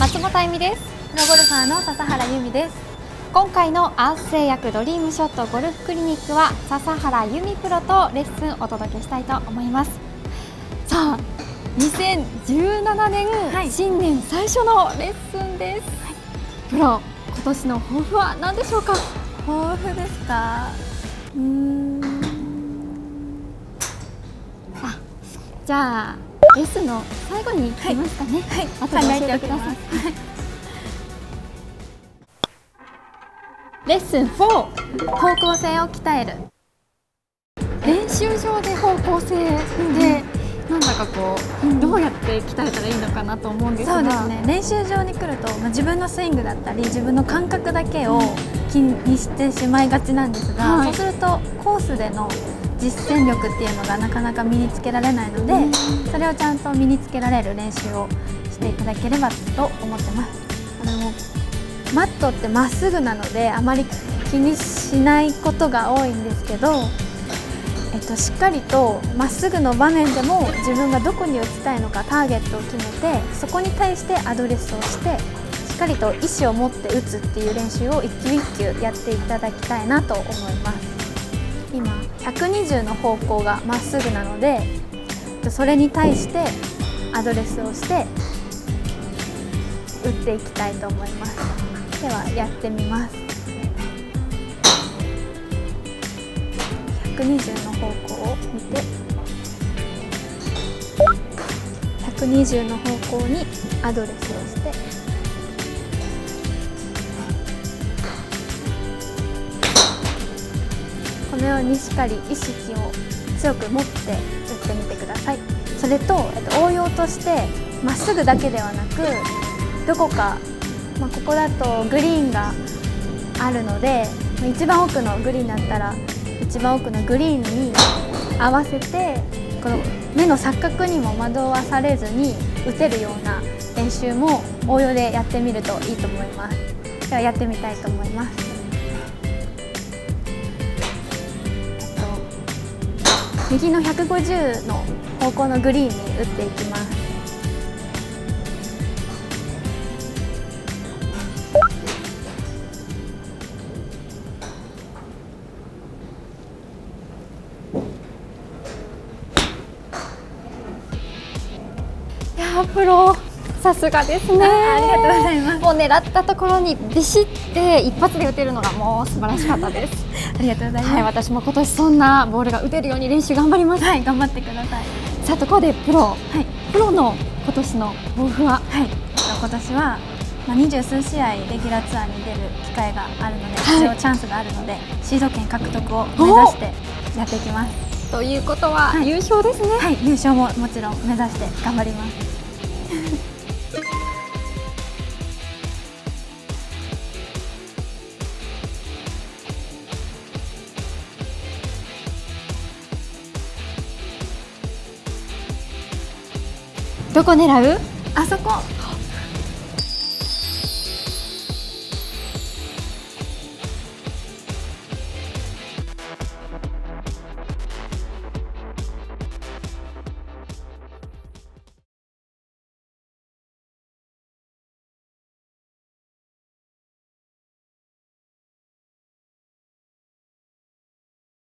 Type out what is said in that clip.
松本あゆみです。プロゴルファーの笹原由美です。今回のアース製薬ドリームショットゴルフクリニックは笹原由美プロとレッスンお届けしたいと思います。さあ2017年、はい、新年最初のレッスンです、はい、プロ今年の抱負は何でしょうか？抱負ですか？うん。あじゃあレッスンの最後に聞きますかね。はい、はい、考えてください。レッスン4方向性を鍛える。練習場で方向性で、うん、なんだかこう、うん、どうやって鍛えたらいいのかなと思うんですが。そうですね。練習場に来ると、まあ、自分のスイングだったり自分の感覚だけを気にしてしまいがちなんですが、はい、そうするとコースでの実践力っていうのがなかなか身につけられないのでそれをちゃんと身につけられる練習をしていただければと思ってます。あのマットってまっすぐなのであまり気にしないことが多いんですけど、えっと、しっかりとまっすぐの場面でも自分がどこに打ちたいのかターゲットを決めてそこに対してアドレスをしてしっかりと意思を持って打つっていう練習を一球一球やっていただきたいなと思います今120の方向がまっすぐなのでそれに対してアドレスをして打っていきたいと思います。ではやってみます。120の方向を見て120の方向にアドレスをのようにしっかり意識を強く持って打ってみてください。それと、えっと、応用としてまっすぐだけではなくどこか、まあ、ここだとグリーンがあるので一番奥のグリーンだったら一番奥のグリーンに合わせてこの目の錯覚にも惑わされずに打てるような練習も応用でやってみるといいと思います。ではやってみたいと思います。右の150の方向のグリーンに打っていきます。いやプロ。さすがですね。ありがとうございます。もう狙ったところにビシって一発で打てるのがもう素晴らしかったです。ありがとうございます、はい、私も今年そんなボールが打てるように練習頑張ります。はい頑張ってください。さあところでプロ、はい、プロの今年の抱負は？はい。今年はまあ、二十数試合レギュラーツアーに出る機会があるので、はい、チャンスがあるのでシード権獲得を目指してやっていきます。ということは、はい、優勝ですね。はい。優勝ももちろん目指して頑張りますどこ狙う？あそこ。